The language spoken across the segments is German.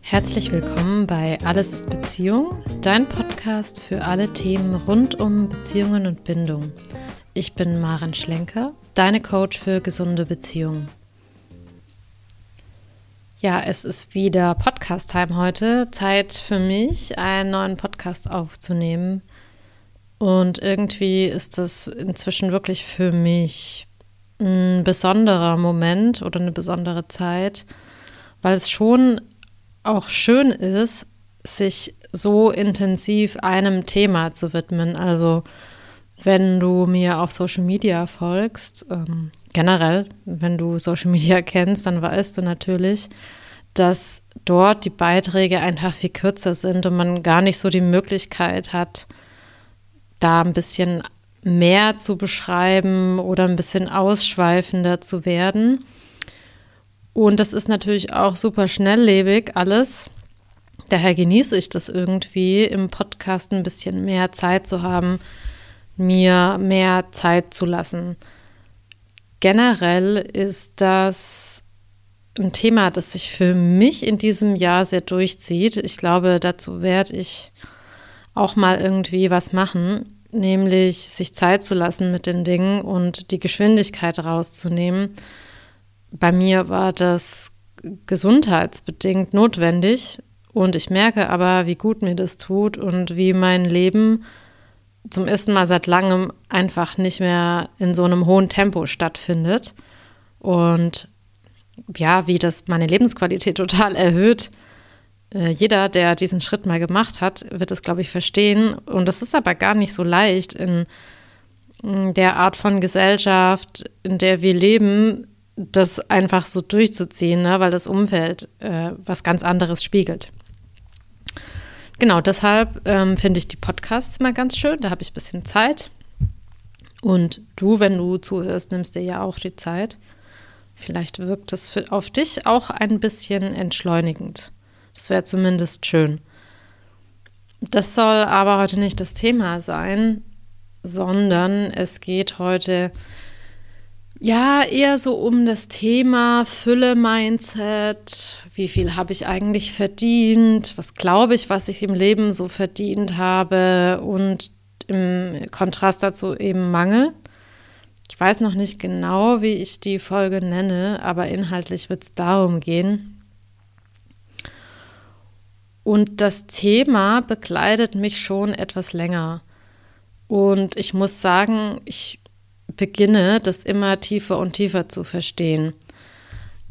Herzlich willkommen bei Alles ist Beziehung, dein Podcast für alle Themen rund um Beziehungen und Bindung. Ich bin Maren Schlenker, deine Coach für gesunde Beziehungen. Ja, es ist wieder Podcast-Time heute. Zeit für mich, einen neuen Podcast aufzunehmen. Und irgendwie ist das inzwischen wirklich für mich ein besonderer Moment oder eine besondere Zeit, weil es schon auch schön ist, sich so intensiv einem Thema zu widmen. Also wenn du mir auf Social Media folgst, ähm, generell, wenn du Social Media kennst, dann weißt du natürlich, dass dort die Beiträge einfach viel kürzer sind und man gar nicht so die Möglichkeit hat, da ein bisschen mehr zu beschreiben oder ein bisschen ausschweifender zu werden. Und das ist natürlich auch super schnelllebig alles. Daher genieße ich das irgendwie, im Podcast ein bisschen mehr Zeit zu haben, mir mehr Zeit zu lassen. Generell ist das ein Thema, das sich für mich in diesem Jahr sehr durchzieht. Ich glaube, dazu werde ich auch mal irgendwie was machen, nämlich sich Zeit zu lassen mit den Dingen und die Geschwindigkeit rauszunehmen bei mir war das gesundheitsbedingt notwendig und ich merke aber, wie gut mir das tut und wie mein Leben zum ersten Mal seit langem einfach nicht mehr in so einem hohen Tempo stattfindet und ja, wie das meine Lebensqualität total erhöht. Äh, jeder, der diesen Schritt mal gemacht hat, wird es, glaube ich, verstehen. Und das ist aber gar nicht so leicht in der Art von Gesellschaft, in der wir leben, das einfach so durchzuziehen, ne? weil das Umfeld äh, was ganz anderes spiegelt. Genau, deshalb ähm, finde ich die Podcasts mal ganz schön. Da habe ich ein bisschen Zeit. Und du, wenn du zuhörst, nimmst dir ja auch die Zeit. Vielleicht wirkt das für, auf dich auch ein bisschen entschleunigend. Das wäre zumindest schön. Das soll aber heute nicht das Thema sein, sondern es geht heute ja, eher so um das Thema Fülle-Mindset. Wie viel habe ich eigentlich verdient? Was glaube ich, was ich im Leben so verdient habe? Und im Kontrast dazu eben Mangel. Ich weiß noch nicht genau, wie ich die Folge nenne, aber inhaltlich wird es darum gehen. Und das Thema begleitet mich schon etwas länger. Und ich muss sagen, ich beginne, das immer tiefer und tiefer zu verstehen.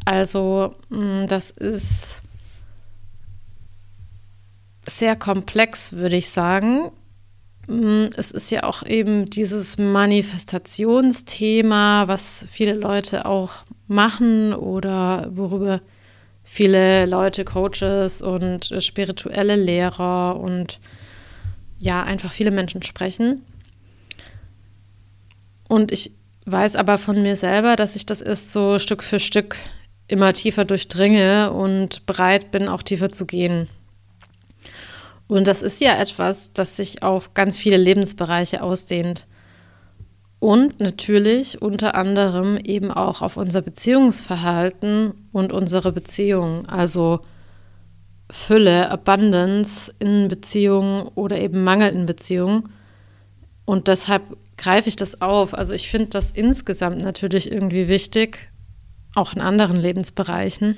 Also mm, das ist sehr komplex, würde ich sagen. Mm, es ist ja auch eben dieses Manifestationsthema, was viele Leute auch machen oder worüber viele Leute, Coaches und spirituelle Lehrer und ja, einfach viele Menschen sprechen. Und ich weiß aber von mir selber, dass ich das erst so Stück für Stück immer tiefer durchdringe und bereit bin, auch tiefer zu gehen. Und das ist ja etwas, das sich auf ganz viele Lebensbereiche ausdehnt. Und natürlich unter anderem eben auch auf unser Beziehungsverhalten und unsere Beziehungen. Also Fülle, Abundance in Beziehungen oder eben Mangel in Beziehungen. Und deshalb greife ich das auf. Also ich finde das insgesamt natürlich irgendwie wichtig, auch in anderen Lebensbereichen.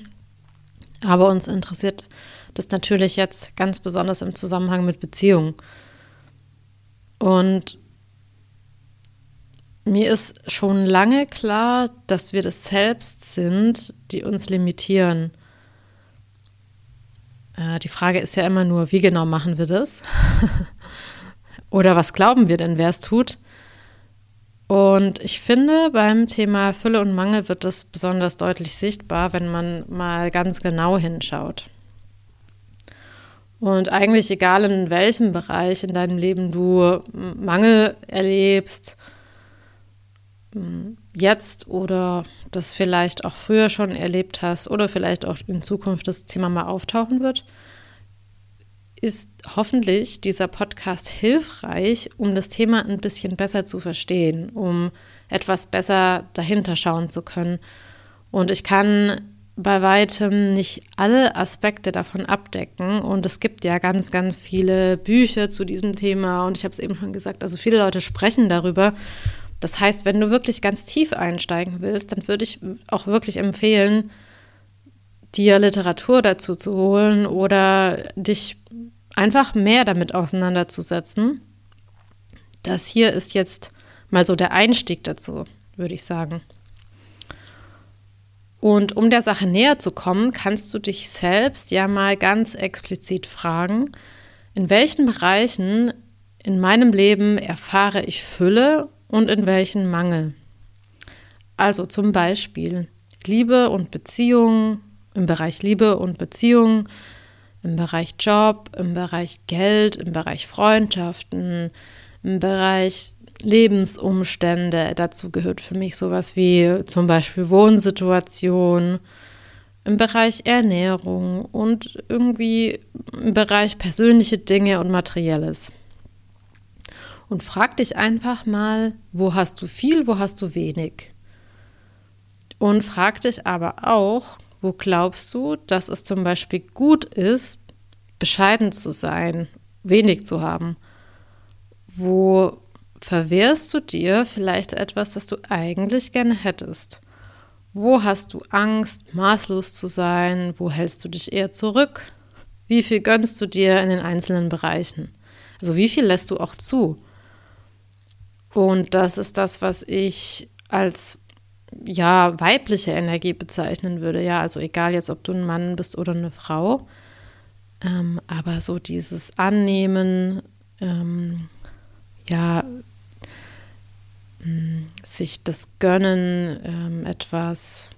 Aber uns interessiert das natürlich jetzt ganz besonders im Zusammenhang mit Beziehungen. Und mir ist schon lange klar, dass wir das selbst sind, die uns limitieren. Äh, die Frage ist ja immer nur, wie genau machen wir das? Oder was glauben wir denn, wer es tut? Und ich finde, beim Thema Fülle und Mangel wird das besonders deutlich sichtbar, wenn man mal ganz genau hinschaut. Und eigentlich egal in welchem Bereich in deinem Leben du Mangel erlebst, jetzt oder das vielleicht auch früher schon erlebt hast oder vielleicht auch in Zukunft das Thema mal auftauchen wird, ist hoffentlich dieser Podcast hilfreich, um das Thema ein bisschen besser zu verstehen, um etwas besser dahinter schauen zu können. Und ich kann bei weitem nicht alle Aspekte davon abdecken. Und es gibt ja ganz, ganz viele Bücher zu diesem Thema. Und ich habe es eben schon gesagt, also viele Leute sprechen darüber. Das heißt, wenn du wirklich ganz tief einsteigen willst, dann würde ich auch wirklich empfehlen, dir Literatur dazu zu holen oder dich einfach mehr damit auseinanderzusetzen. Das hier ist jetzt mal so der Einstieg dazu, würde ich sagen. Und um der Sache näher zu kommen, kannst du dich selbst ja mal ganz explizit fragen, in welchen Bereichen in meinem Leben erfahre ich Fülle und in welchen Mangel. Also zum Beispiel Liebe und Beziehung, im Bereich Liebe und Beziehung, im Bereich Job, im Bereich Geld, im Bereich Freundschaften, im Bereich Lebensumstände. Dazu gehört für mich sowas wie zum Beispiel Wohnsituation, im Bereich Ernährung und irgendwie im Bereich persönliche Dinge und Materielles. Und frag dich einfach mal, wo hast du viel, wo hast du wenig? Und frag dich aber auch, wo glaubst du, dass es zum Beispiel gut ist, bescheiden zu sein, wenig zu haben? Wo verwehrst du dir vielleicht etwas, das du eigentlich gerne hättest? Wo hast du Angst, maßlos zu sein? Wo hältst du dich eher zurück? Wie viel gönnst du dir in den einzelnen Bereichen? Also wie viel lässt du auch zu? Und das ist das, was ich als ja weibliche Energie bezeichnen würde. Ja, also egal jetzt, ob du ein Mann bist oder eine Frau, ähm, aber so dieses Annehmen, ähm, ja, sich das gönnen, ähm, etwas,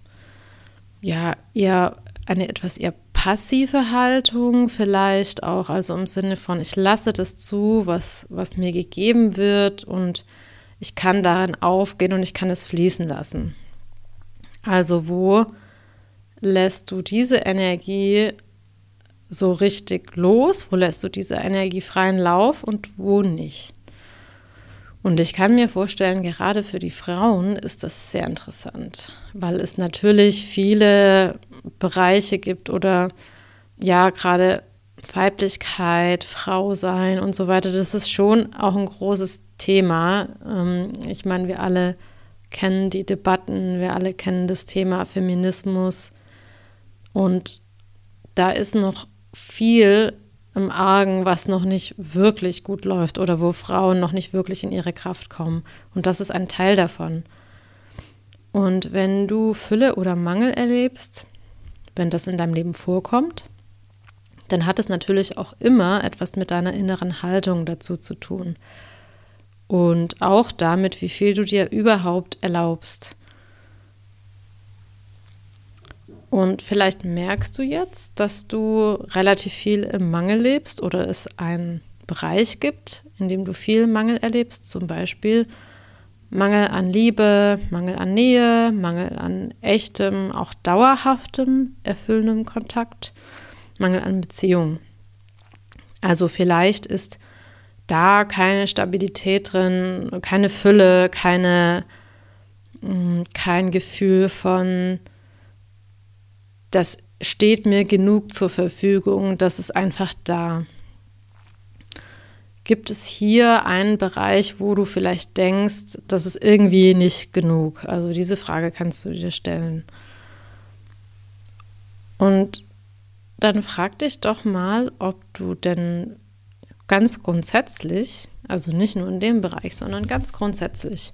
ja, eher eine etwas eher passive Haltung vielleicht auch, also im Sinne von, ich lasse das zu, was, was mir gegeben wird und ich kann darin aufgehen und ich kann es fließen lassen. Also wo lässt du diese Energie so richtig los? Wo lässt du diese Energie freien Lauf und wo nicht? Und ich kann mir vorstellen, gerade für die Frauen ist das sehr interessant, weil es natürlich viele Bereiche gibt oder ja, gerade Weiblichkeit, Frau sein und so weiter. Das ist schon auch ein großes Thema. Ähm, ich meine, wir alle kennen die Debatten, wir alle kennen das Thema Feminismus und da ist noch viel im Argen, was noch nicht wirklich gut läuft oder wo Frauen noch nicht wirklich in ihre Kraft kommen. Und das ist ein Teil davon. Und wenn du Fülle oder Mangel erlebst, wenn das in deinem Leben vorkommt, dann hat es natürlich auch immer etwas mit deiner inneren Haltung dazu zu tun. Und auch damit, wie viel du dir überhaupt erlaubst. Und vielleicht merkst du jetzt, dass du relativ viel im Mangel lebst oder es einen Bereich gibt, in dem du viel Mangel erlebst, zum Beispiel Mangel an Liebe, Mangel an Nähe, Mangel an echtem, auch dauerhaftem, erfüllendem Kontakt, Mangel an Beziehung. Also vielleicht ist da keine Stabilität drin, keine Fülle, keine, mm, kein Gefühl von das steht mir genug zur Verfügung, das ist einfach da. Gibt es hier einen Bereich, wo du vielleicht denkst, das ist irgendwie nicht genug? Also diese Frage kannst du dir stellen. Und dann frag dich doch mal, ob du denn ganz grundsätzlich, also nicht nur in dem Bereich, sondern ganz grundsätzlich,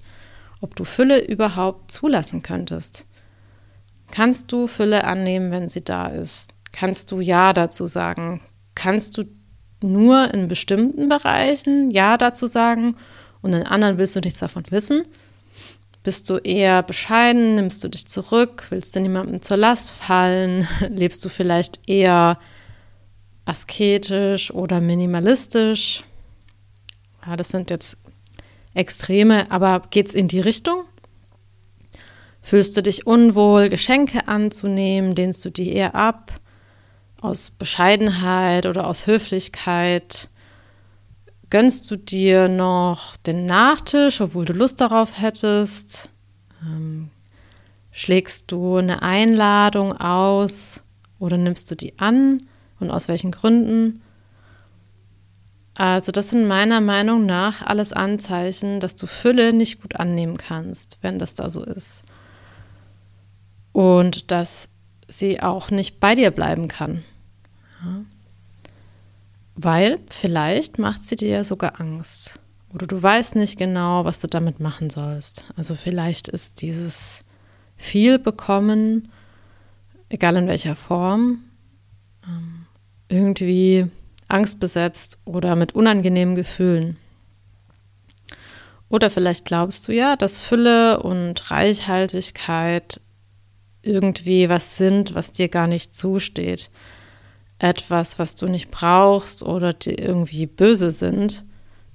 ob du Fülle überhaupt zulassen könntest. Kannst du Fülle annehmen, wenn sie da ist? Kannst du Ja dazu sagen? Kannst du nur in bestimmten Bereichen Ja dazu sagen und in anderen willst du nichts davon wissen? Bist du eher bescheiden? Nimmst du dich zurück? Willst du niemandem zur Last fallen? Lebst du vielleicht eher asketisch oder minimalistisch? Ja, das sind jetzt Extreme, aber geht es in die Richtung? Fühlst du dich unwohl, Geschenke anzunehmen? Lehnst du die eher ab? aus Bescheidenheit oder aus Höflichkeit gönnst du dir noch den Nachtisch, obwohl du Lust darauf hättest? Ähm, schlägst du eine Einladung aus oder nimmst du die an und aus welchen Gründen? Also das sind meiner Meinung nach alles Anzeichen, dass du Fülle nicht gut annehmen kannst, wenn das da so ist. Und dass sie auch nicht bei dir bleiben kann. Ja. Weil vielleicht macht sie dir ja sogar Angst. Oder du weißt nicht genau, was du damit machen sollst. Also vielleicht ist dieses viel bekommen, egal in welcher Form, ähm, irgendwie angstbesetzt oder mit unangenehmen Gefühlen. Oder vielleicht glaubst du ja, dass Fülle und Reichhaltigkeit irgendwie was sind, was dir gar nicht zusteht. Etwas, was du nicht brauchst oder die irgendwie böse sind,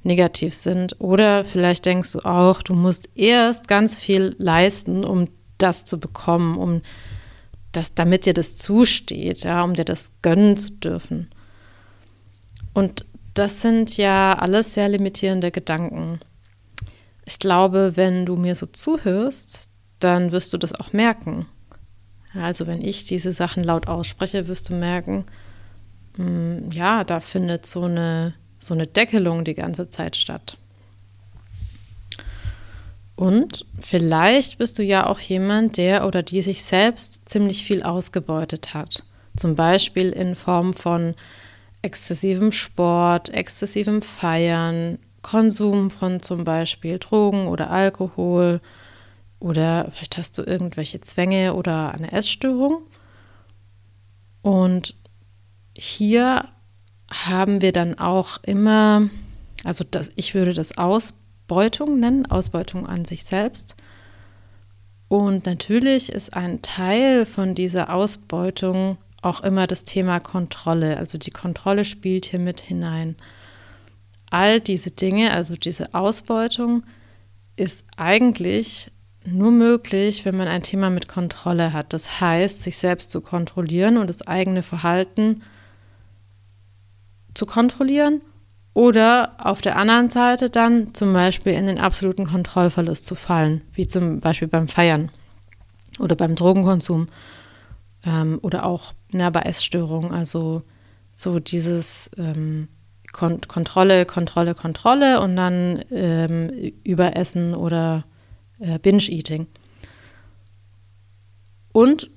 negativ sind. Oder vielleicht denkst du auch, du musst erst ganz viel leisten, um das zu bekommen, um das, damit dir das zusteht, ja, um dir das gönnen zu dürfen. Und das sind ja alles sehr limitierende Gedanken. Ich glaube, wenn du mir so zuhörst, dann wirst du das auch merken. Also wenn ich diese Sachen laut ausspreche, wirst du merken, mh, hm, ja, da findet so eine, so eine Deckelung die ganze Zeit statt. Und vielleicht bist du ja auch jemand, der oder die sich selbst ziemlich viel ausgebeutet hat. Zum Beispiel in Form von exzessivem Sport, exzessivem Feiern, Konsum von zum Beispiel Drogen oder Alkohol oder vielleicht hast du irgendwelche Zwänge oder eine Essstörung. Und hier haben wir dann auch immer, also das, ich würde das Ausbeutung nennen, Ausbeutung an sich selbst. Und natürlich ist ein Teil von dieser Ausbeutung auch immer das Thema Kontrolle. Also die Kontrolle spielt hier mit hinein. All diese Dinge, also diese Ausbeutung, ist eigentlich nur möglich, wenn man ein Thema mit Kontrolle hat. Das heißt, sich selbst zu kontrollieren und das eigene Verhalten zu kontrollieren oder auf der anderen Seite dann zum Beispiel in den absoluten Kontrollverlust zu fallen, wie zum Beispiel beim Feiern oder beim Drogenkonsum ähm, oder auch na, bei Essstörungen. Also so dieses ähm, Kon Kontrolle, Kontrolle, Kontrolle und dann ähm, Überessen oder äh, Binge-Eating. Und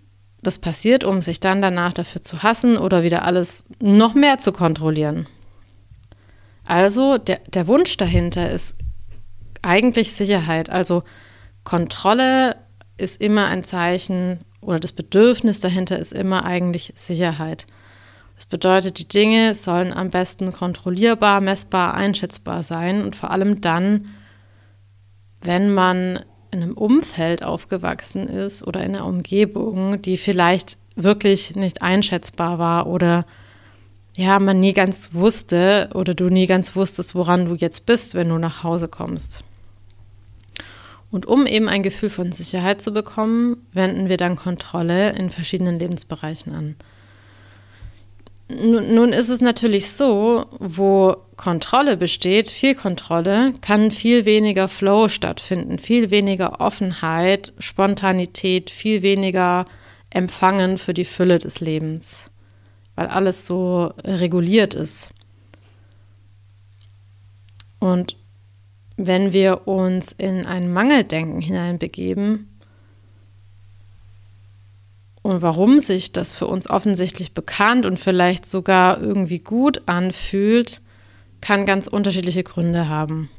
das passiert, um sich dann danach dafür zu hassen oder wieder alles noch mehr zu kontrollieren. Also der, der Wunsch dahinter ist eigentlich Sicherheit. Also Kontrolle ist immer ein Zeichen oder das Bedürfnis dahinter ist immer eigentlich Sicherheit. Das bedeutet, die Dinge sollen am besten kontrollierbar, messbar, einschätzbar sein und vor allem dann, wenn man in einem Umfeld aufgewachsen ist oder in einer Umgebung, die vielleicht wirklich nicht einschätzbar war oder ja, man nie ganz wusste oder du nie ganz wusstest, woran du jetzt bist, wenn du nach Hause kommst. Und um eben ein Gefühl von Sicherheit zu bekommen, wenden wir dann Kontrolle in verschiedenen Lebensbereichen an. Nun ist es natürlich so, wo Kontrolle besteht, viel Kontrolle, kann viel weniger Flow stattfinden, viel weniger Offenheit, Spontanität, viel weniger Empfangen für die Fülle des Lebens, weil alles so reguliert ist. Und wenn wir uns in ein Mangeldenken hineinbegeben, und warum sich das für uns offensichtlich bekannt und vielleicht sogar irgendwie gut anfühlt, kann ganz unterschiedliche Gründe haben.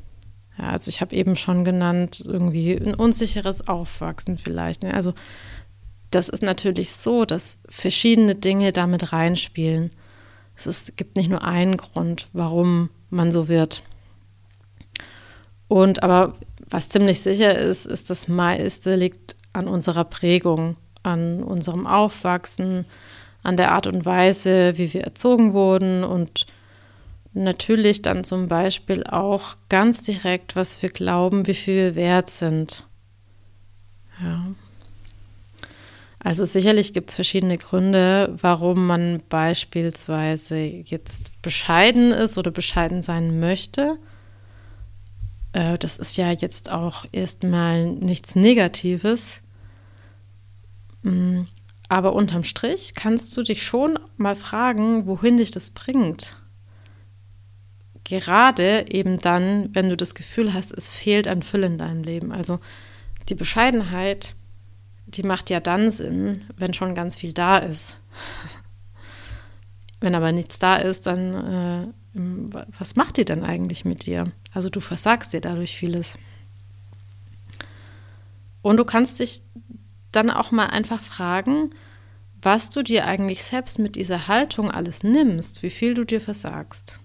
Ja, also ich habe eben schon genannt, irgendwie ein unsicheres Aufwachsen vielleicht. Ne? Also das ist natürlich so, dass verschiedene Dinge damit reinspielen. Es ist, gibt nicht nur einen Grund, warum man so wird. Und aber was ziemlich sicher ist, ist, das meiste liegt an unserer Prägung, an unserem Aufwachsen, an der Art und Weise, wie wir erzogen wurden und natürlich dann zum Beispiel auch ganz direkt, was wir glauben, wie viel wir wert sind. Ja. Also sicherlich gibt es verschiedene Gründe, warum man beispielsweise jetzt bescheiden ist oder bescheiden sein möchte. Äh, das ist ja jetzt auch erstmal nichts Negatives. Mm, aber unterm Strich kannst du dich schon mal fragen, wohin dich das bringt. Gerade eben dann, wenn du das Gefühl hast, es fehlt an Fülle in deinem Leben. Also die Bescheidenheit die macht ja dann Sinn, wenn schon ganz viel da ist. wenn aber nichts da ist, dann äh, was macht die denn eigentlich mit dir? Also du versagst dir dadurch vieles. Und du kannst dich dann auch mal einfach fragen, was du dir eigentlich selbst mit dieser Haltung alles nimmst, wie viel du dir versagst.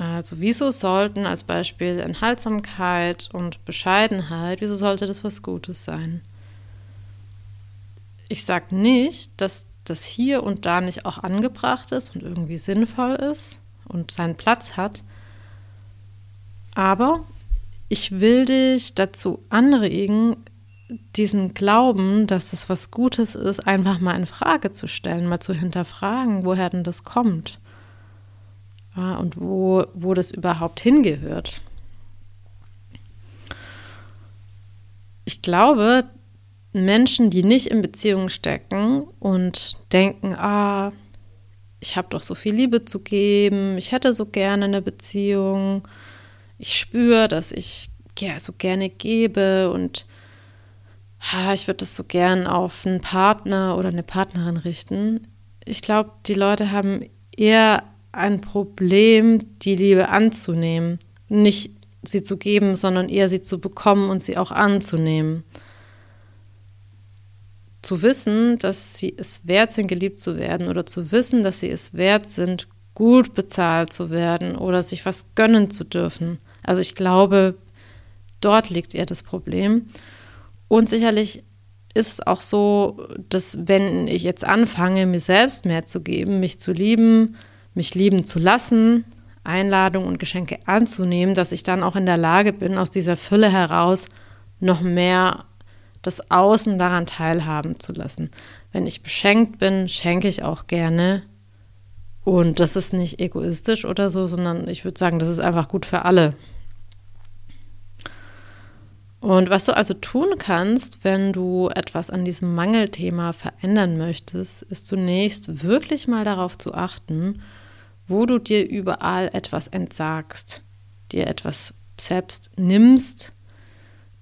Also wieso sollten als Beispiel Enthaltsamkeit und Bescheidenheit, wieso sollte das was Gutes sein? Ich sage nicht, dass das hier und da nicht auch angebracht ist und irgendwie sinnvoll ist und seinen Platz hat, aber ich will dich dazu anregen, diesen Glauben, dass das was Gutes ist, einfach mal in Frage zu stellen, mal zu hinterfragen, woher denn das kommt ja, und wo, wo das überhaupt hingehört. Ich glaube, Menschen, die nicht in Beziehungen stecken und denken, ah, ich habe doch so viel Liebe zu geben, ich hätte so gerne eine Beziehung, ich spüre, dass ich ja, so gerne gebe und ah, ich würde das so gern auf einen Partner oder eine Partnerin richten. Ich glaube, die Leute haben eher ein Problem, die Liebe anzunehmen. Nicht sie zu geben, sondern eher sie zu bekommen und sie auch anzunehmen. Zu wissen, dass sie es wert sind, geliebt zu werden oder zu wissen, dass sie es wert sind, gut bezahlt zu werden oder sich was gönnen zu dürfen. Also ich glaube, dort liegt eher das Problem. Und sicherlich ist es auch so, dass wenn ich jetzt anfange, mir selbst mehr zu geben, mich zu lieben, mich lieben zu lassen, Einladungen und Geschenke anzunehmen, dass ich dann auch in der Lage bin, aus dieser Fülle heraus noch mehr das Außen daran teilhaben zu lassen. Wenn ich beschenkt bin, schenke ich auch gerne. Und das ist nicht egoistisch oder so, sondern ich würde sagen, das ist einfach gut für alle. Und was du also tun kannst, wenn du etwas an diesem Mangelthema verändern möchtest, ist zunächst wirklich mal darauf zu achten, wo du dir überall etwas entsagst, dir etwas selbst nimmst,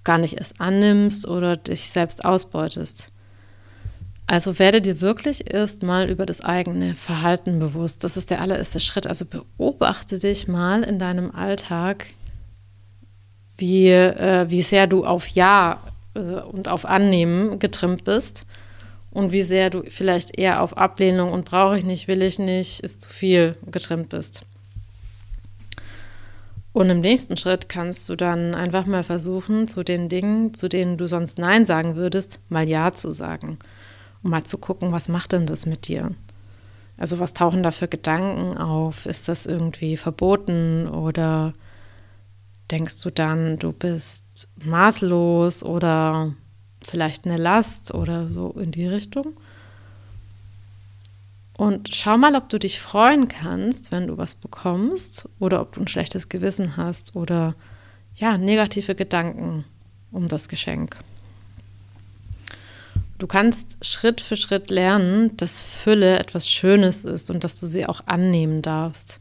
gar nicht es annimmst oder dich selbst ausbeutest. Also werde dir wirklich erstmal über das eigene Verhalten bewusst. Das ist der allererste Schritt. Also beobachte dich mal in deinem Alltag, wie, äh, wie sehr du auf Ja äh, und auf Annehmen getrimmt bist und wie sehr du vielleicht eher auf Ablehnung und brauche ich nicht, will ich nicht, ist zu viel getrimmt bist. Und im nächsten Schritt kannst du dann einfach mal versuchen, zu den Dingen, zu denen du sonst Nein sagen würdest, mal Ja zu sagen. Um mal zu gucken, was macht denn das mit dir? Also was tauchen da für Gedanken auf? Ist das irgendwie verboten oder denkst du dann, du bist maßlos oder vielleicht eine Last oder so in die Richtung. Und schau mal, ob du dich freuen kannst, wenn du was bekommst oder ob du ein schlechtes Gewissen hast oder ja, negative Gedanken um das Geschenk. Du kannst Schritt für Schritt lernen, dass Fülle etwas Schönes ist und dass du sie auch annehmen darfst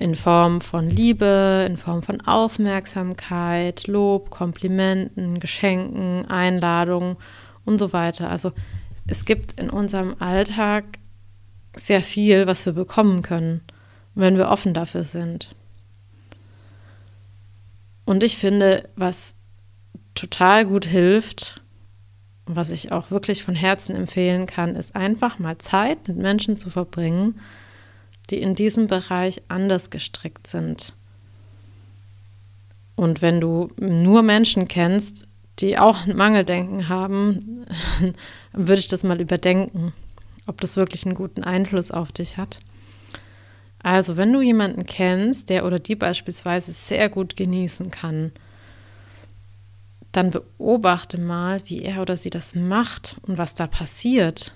in Form von Liebe, in Form von Aufmerksamkeit, Lob, Komplimenten, Geschenken, Einladungen und so weiter. Also es gibt in unserem Alltag sehr viel, was wir bekommen können, wenn wir offen dafür sind. Und ich finde, was total gut hilft, was ich auch wirklich von Herzen empfehlen kann, ist einfach mal Zeit mit Menschen zu verbringen, die in diesem Bereich anders gestrickt sind. Und wenn du nur Menschen kennst, die auch Mangeldenken haben, würde ich das mal überdenken, ob das wirklich einen guten Einfluss auf dich hat. Also, wenn du jemanden kennst, der oder die beispielsweise sehr gut genießen kann, dann beobachte mal, wie er oder sie das macht und was da passiert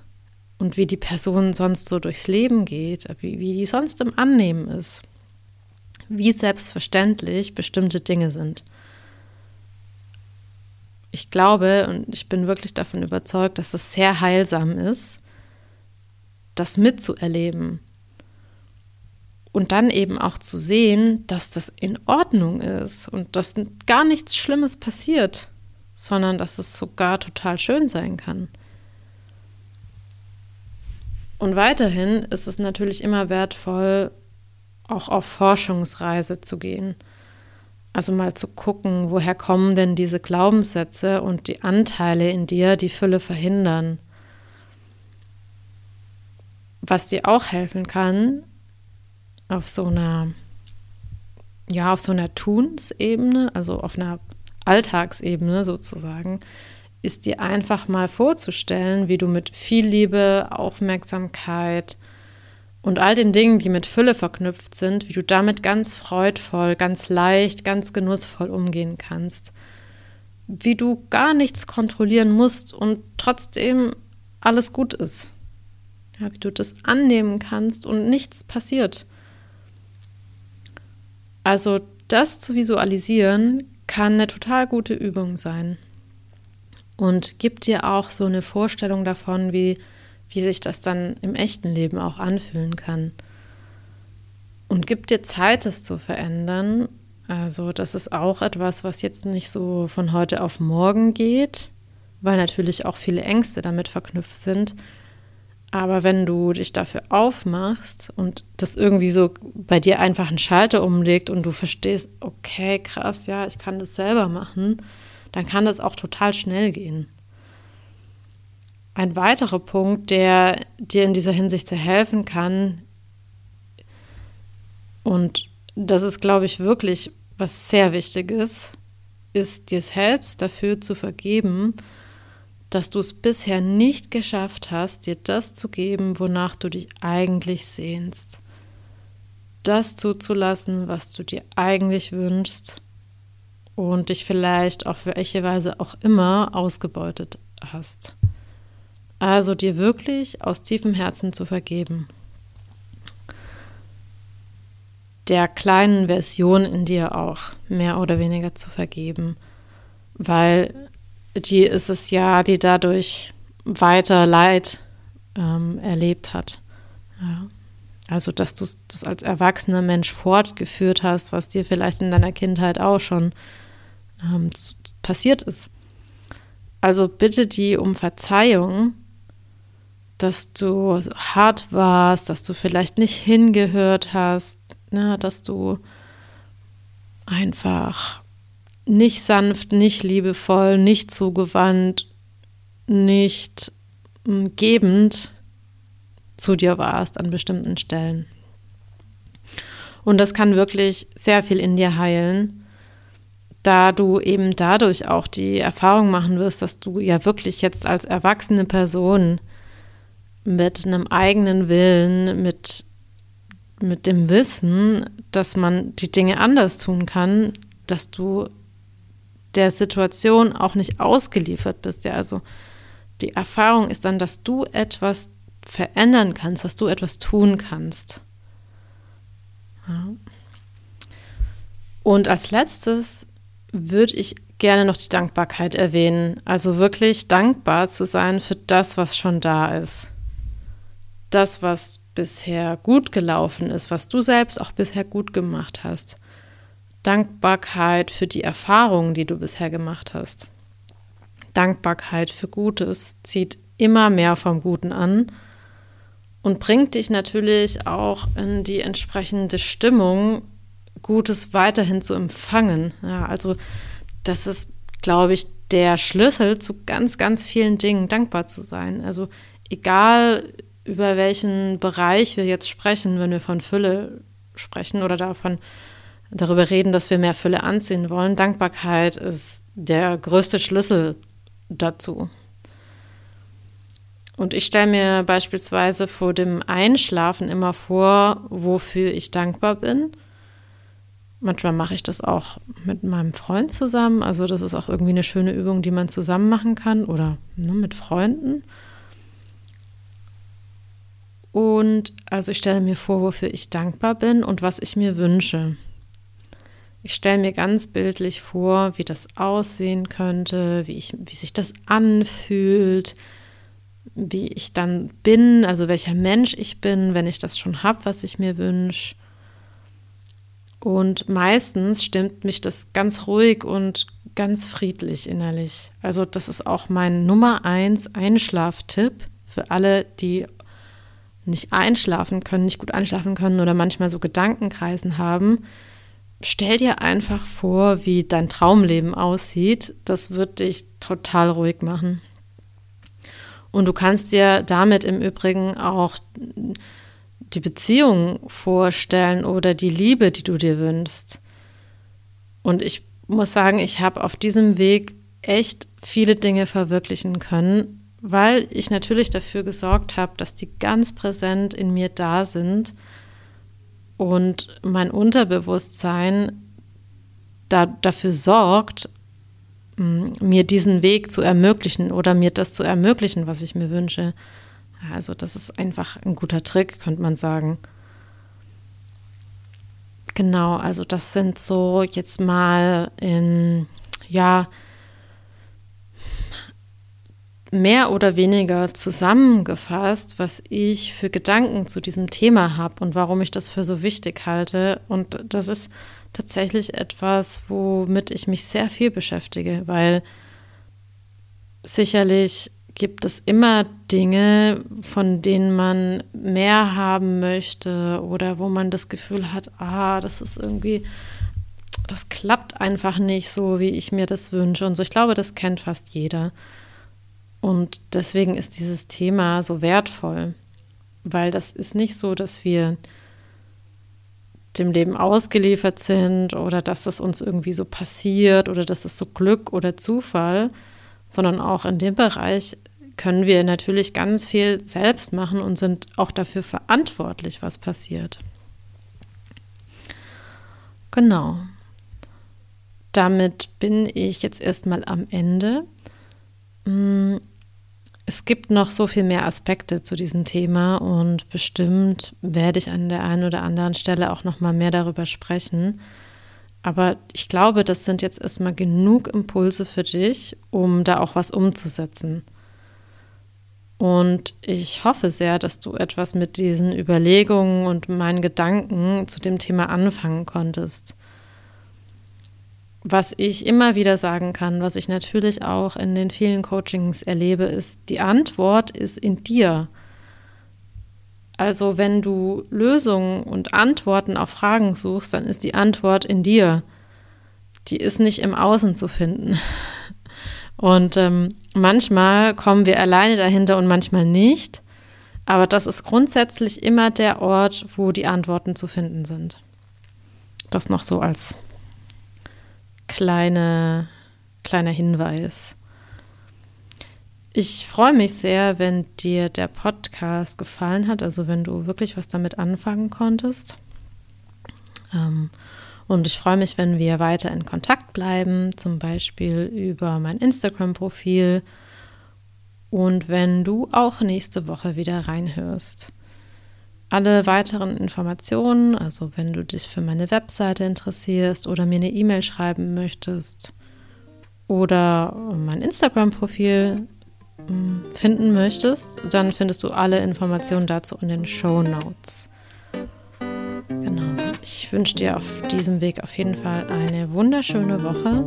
und wie die Person sonst so durchs Leben geht, wie, wie die sonst im Annehmen ist, wie selbstverständlich bestimmte Dinge sind. Ich glaube und ich bin wirklich davon überzeugt, dass es sehr heilsam ist, das mitzuerleben und dann eben auch zu sehen, dass das in Ordnung ist und dass gar nichts Schlimmes passiert, sondern dass es sogar total schön sein kann. Und weiterhin ist es natürlich immer wertvoll, auch auf Forschungsreise zu gehen. Also mal zu gucken, woher kommen denn diese Glaubenssätze und die Anteile in dir, die Fülle verhindern. Was dir auch helfen kann, auf so einer, ja, auf so einer Tunsebene, also auf einer Alltagsebene sozusagen, ist dir einfach mal vorzustellen, wie du mit viel Liebe, Aufmerksamkeit und all den Dingen, die mit Fülle verknüpft sind, wie du damit ganz freudvoll, ganz leicht, ganz genussvoll umgehen kannst. Wie du gar nichts kontrollieren musst und trotzdem alles gut ist. Ja, wie du das annehmen kannst und nichts passiert. Also das zu visualisieren kann eine total gute Übung sein und gibt dir auch so eine Vorstellung davon, wie, wie sich das dann im echten Leben auch anfühlen kann. Und gibt dir Zeit, das zu verändern. Also das ist auch etwas, was jetzt nicht so von heute auf morgen geht, weil natürlich auch viele Ängste damit verknüpft sind. Aber wenn du dich dafür aufmachst und das irgendwie so bei dir einfach einen Schalter umlegt und du verstehst, okay, krass, ja, ich kann das selber machen, dann kann das auch total schnell gehen. Ein weiterer Punkt, der dir in dieser Hinsicht sehr helfen kann, und das ist, glaube ich, wirklich was sehr Wichtiges, ist dir selbst dafür zu vergeben, dass du es bisher nicht geschafft hast, dir das zu geben, wonach du dich eigentlich sehnst. Das zuzulassen, was du dir eigentlich wünschst und dich vielleicht auf welche Weise auch immer ausgebeutet hast. Also dir wirklich aus tiefem Herzen zu vergeben. Der kleinen Version in dir auch mehr oder weniger zu vergeben, weil die ist es ja, die dadurch weiter Leid ähm, erlebt hat. Ja. Also, dass du das als erwachsener Mensch fortgeführt hast, was dir vielleicht in deiner Kindheit auch schon ähm, passiert ist. Also bitte die um Verzeihung, dass du hart warst, dass du vielleicht nicht hingehört hast, ne, dass du einfach nicht sanft, nicht liebevoll, nicht zugewandt, nicht hm, gebend zu dir warst an bestimmten Stellen. Und das kann wirklich sehr viel in dir heilen, da du eben dadurch auch die Erfahrung machen wirst, dass du ja wirklich jetzt als erwachsene Person mit einem eigenen Willen, mit, mit dem Wissen, dass man die Dinge anders tun kann, dass du der Situation auch nicht ausgeliefert bist. Ja, also die Erfahrung ist dann, dass du etwas verändern kannst, dass du etwas tun kannst. Ja. Und als letztes würde ich gerne noch die Dankbarkeit erwähnen. Also wirklich dankbar zu sein für das, was schon da ist. Das, was bisher gut gelaufen ist, was du selbst auch bisher gut gemacht hast. Dankbarkeit für die Erfahrungen, die du bisher gemacht hast. Dankbarkeit für Gutes zieht immer mehr vom Guten an und bringt dich natürlich auch in die entsprechende Stimmung, Gutes weiterhin zu empfangen. Ja, also das ist, glaube ich, der Schlüssel zu ganz, ganz vielen Dingen, dankbar zu sein. Also egal über welchen Bereich wir jetzt sprechen, wenn wir von Fülle sprechen oder davon, darüber reden, dass wir mehr Fülle anziehen wollen. Dankbarkeit ist der größte Schlüssel dazu. Und ich stelle mir beispielsweise vor dem Einschlafen immer vor, wofür ich dankbar bin, Manchmal mache ich das auch mit meinem Freund zusammen. Also das ist auch irgendwie eine schöne Übung, die man zusammen machen kann oder ne, mit Freunden. Und also ich stelle mir vor, wofür ich dankbar bin und was ich mir wünsche. Ich stelle mir ganz bildlich vor, wie das aussehen könnte, wie, ich, wie sich das anfühlt, wie ich dann bin, also welcher Mensch ich bin, wenn ich das schon habe, was ich mir wünsche. Und meistens stimmt mich das ganz ruhig und ganz friedlich innerlich. Also das ist auch mein Nummer eins Einschlaftipp für alle, die nicht einschlafen können, nicht gut einschlafen können oder manchmal so Gedankenkreisen haben, stell dir einfach vor, wie dein Traumleben aussieht. Das wird dich total ruhig machen. Und du kannst dir damit im Übrigen auch die Beziehung vorstellen oder die Liebe, die du dir wünschst. Und ich muss sagen, ich habe auf diesem Weg echt viele Dinge verwirklichen können, weil ich natürlich dafür gesorgt habe, dass die ganz präsent in mir da sind und mein Unterbewusstsein da, dafür sorgt, mir diesen Weg zu ermöglichen oder mir das zu ermöglichen, was ich mir wünsche. Also das ist einfach ein guter Trick, könnte man sagen. Genau, also das sind so jetzt mal in, ja, mehr oder weniger zusammengefasst, was ich für Gedanken zu diesem Thema habe und warum ich das für so wichtig halte. Und das ist tatsächlich etwas, womit ich mich sehr viel beschäftige, weil sicherlich gibt es immer Dinge, von denen man mehr haben möchte oder wo man das Gefühl hat, ah, das ist irgendwie, das klappt einfach nicht so, wie ich mir das wünsche. Und so, ich glaube, das kennt fast jeder. Und deswegen ist dieses Thema so wertvoll, weil das ist nicht so, dass wir dem Leben ausgeliefert sind oder dass das uns irgendwie so passiert oder dass es so Glück oder Zufall, sondern auch in dem Bereich können wir natürlich ganz viel selbst machen und sind auch dafür verantwortlich, was passiert. Genau. Damit bin ich jetzt erstmal am Ende. Hm, es gibt noch so viel mehr Aspekte zu diesem Thema und bestimmt werde ich an der einen oder anderen Stelle auch noch mal mehr darüber sprechen. Aber ich glaube, das sind jetzt erstmal genug Impulse für dich, um da auch was umzusetzen. Und ich hoffe sehr, dass du etwas mit diesen Überlegungen und meinen Gedanken zu dem Thema anfangen konntest was ich immer wieder sagen kann, was ich natürlich auch in den vielen Coachings erlebe, ist, die Antwort ist in dir. Also wenn du Lösungen und Antworten auf Fragen suchst, dann ist die Antwort in dir. Die ist nicht im Außen zu finden. Und ähm, manchmal kommen wir alleine dahinter und manchmal nicht. Aber das ist grundsätzlich immer der Ort, wo die Antworten zu finden sind. Das noch so als kleine, kleiner Hinweis. Ich freue mich sehr, wenn dir der Podcast gefallen hat, also wenn du wirklich was damit anfangen konntest. Ähm, und ich freue mich, wenn wir weiter in Kontakt bleiben, zum Beispiel über mein Instagram-Profil und wenn du auch nächste Woche wieder reinhörst. Alle weiteren Informationen, also wenn du dich für meine Webseite interessierst oder mir eine E-Mail schreiben möchtest oder mein Instagram-Profil finden möchtest, dann findest du alle Informationen dazu in den Show Notes. Genau. Ich wünsche dir auf diesem Weg auf jeden Fall eine wunderschöne Woche.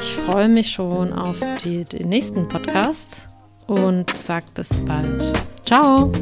Ich freue mich schon auf die, den nächsten Podcast und sag bis bald. Ciao!